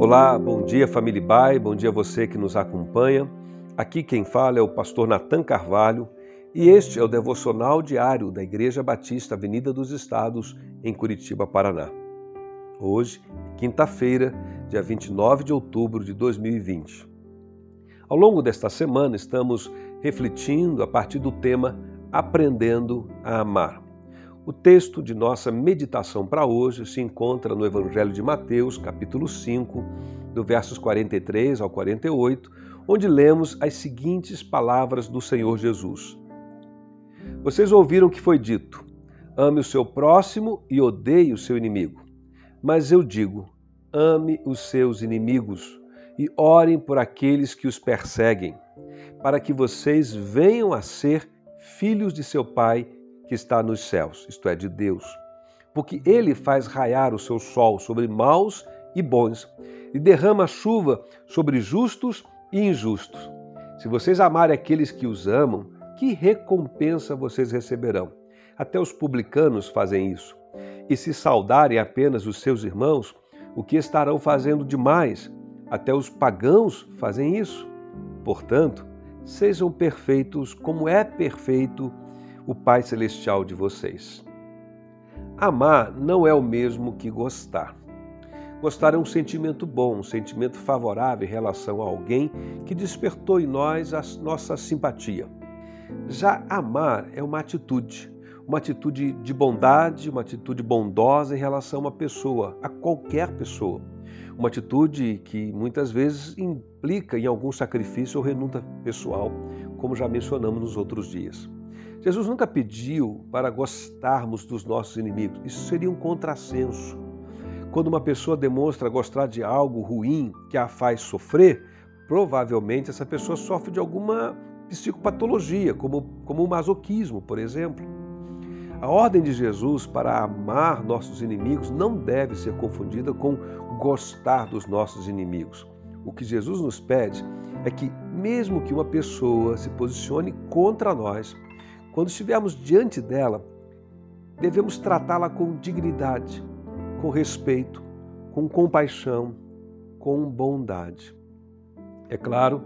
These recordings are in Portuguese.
Olá, bom dia família Bai, bom dia você que nos acompanha. Aqui quem fala é o pastor Natan Carvalho e este é o devocional diário da Igreja Batista Avenida dos Estados, em Curitiba, Paraná. Hoje, quinta-feira, dia 29 de outubro de 2020. Ao longo desta semana, estamos refletindo a partir do tema Aprendendo a Amar. O texto de nossa meditação para hoje se encontra no Evangelho de Mateus, capítulo 5, do versos 43 ao 48, onde lemos as seguintes palavras do Senhor Jesus. Vocês ouviram que foi dito: ame o seu próximo e odeie o seu inimigo. Mas eu digo: ame os seus inimigos e orem por aqueles que os perseguem, para que vocês venham a ser filhos de seu Pai que está nos céus, isto é, de Deus. Porque ele faz raiar o seu sol sobre maus e bons, e derrama chuva sobre justos e injustos. Se vocês amarem aqueles que os amam, que recompensa vocês receberão? Até os publicanos fazem isso. E se saudarem apenas os seus irmãos, o que estarão fazendo demais? Até os pagãos fazem isso. Portanto, sejam perfeitos como é perfeito o Pai Celestial de vocês. Amar não é o mesmo que gostar. Gostar é um sentimento bom, um sentimento favorável em relação a alguém que despertou em nós a nossa simpatia. Já amar é uma atitude, uma atitude de bondade, uma atitude bondosa em relação a uma pessoa, a qualquer pessoa. Uma atitude que muitas vezes implica em algum sacrifício ou renúncia pessoal, como já mencionamos nos outros dias. Jesus nunca pediu para gostarmos dos nossos inimigos. Isso seria um contrassenso. Quando uma pessoa demonstra gostar de algo ruim que a faz sofrer, provavelmente essa pessoa sofre de alguma psicopatologia, como, como o masoquismo, por exemplo. A ordem de Jesus para amar nossos inimigos não deve ser confundida com gostar dos nossos inimigos. O que Jesus nos pede é que, mesmo que uma pessoa se posicione contra nós, quando estivermos diante dela, devemos tratá-la com dignidade, com respeito, com compaixão, com bondade. É claro,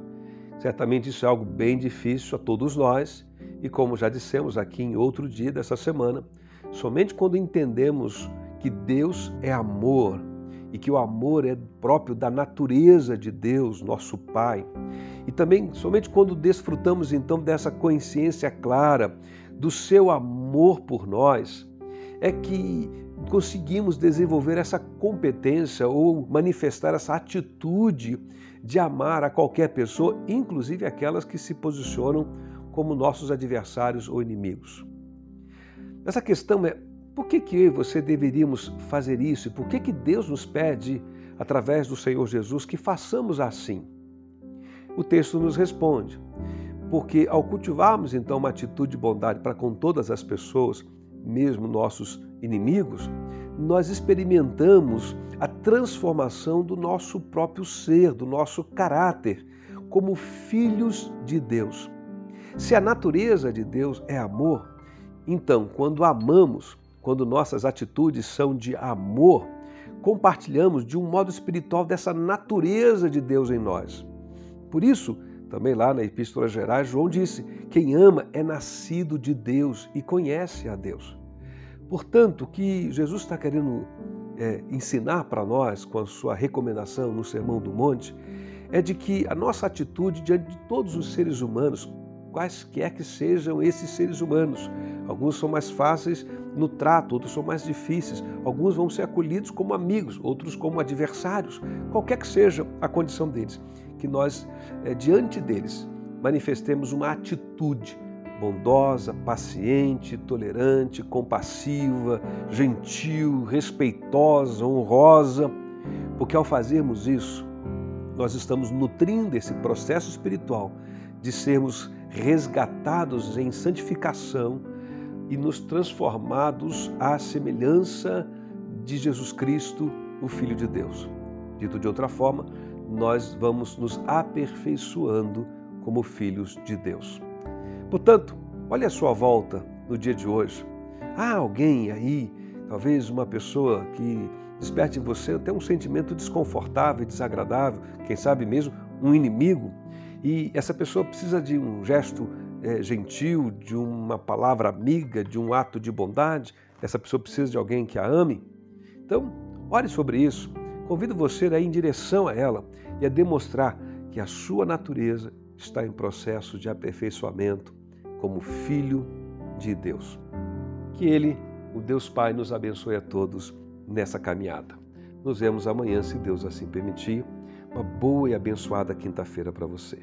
certamente isso é algo bem difícil a todos nós, e como já dissemos aqui em outro dia dessa semana, somente quando entendemos que Deus é amor e que o amor é próprio da natureza de Deus, nosso Pai, e também somente quando desfrutamos então dessa consciência clara do seu amor por nós, é que conseguimos desenvolver essa competência ou manifestar essa atitude de amar a qualquer pessoa, inclusive aquelas que se posicionam como nossos adversários ou inimigos. Essa questão é por que, que eu e você deveríamos fazer isso? E por que, que Deus nos pede, através do Senhor Jesus, que façamos assim? O texto nos responde. Porque ao cultivarmos então uma atitude de bondade para com todas as pessoas, mesmo nossos inimigos, nós experimentamos a transformação do nosso próprio ser, do nosso caráter, como filhos de Deus. Se a natureza de Deus é amor, então, quando amamos, quando nossas atitudes são de amor, compartilhamos de um modo espiritual dessa natureza de Deus em nós. Por isso, também lá na Epístola Gerais, João disse: quem ama é nascido de Deus e conhece a Deus. Portanto, o que Jesus está querendo é, ensinar para nós com a sua recomendação no Sermão do Monte é de que a nossa atitude diante de todos os seres humanos, quaisquer que sejam esses seres humanos, alguns são mais fáceis no trato, outros são mais difíceis, alguns vão ser acolhidos como amigos, outros como adversários, qualquer que seja a condição deles, que nós, é, diante deles, manifestemos uma atitude bondosa, paciente, tolerante, compassiva, gentil, respeitosa, honrosa, porque ao fazermos isso, nós estamos nutrindo esse processo espiritual de sermos resgatados em santificação e nos transformados à semelhança de Jesus Cristo, o Filho de Deus. Dito de outra forma, nós vamos nos aperfeiçoando como filhos de Deus. Portanto, olhe a sua volta no dia de hoje. Há alguém aí, talvez uma pessoa que desperte em você até um sentimento desconfortável, desagradável, quem sabe mesmo um inimigo. E essa pessoa precisa de um gesto é, gentil, de uma palavra amiga, de um ato de bondade. Essa pessoa precisa de alguém que a ame. Então, ore sobre isso. Convido você a ir em direção a ela e a demonstrar que a sua natureza está em processo de aperfeiçoamento como filho de Deus. Que Ele, o Deus Pai, nos abençoe a todos nessa caminhada. Nos vemos amanhã, se Deus assim permitir. Uma boa e abençoada quinta-feira para você.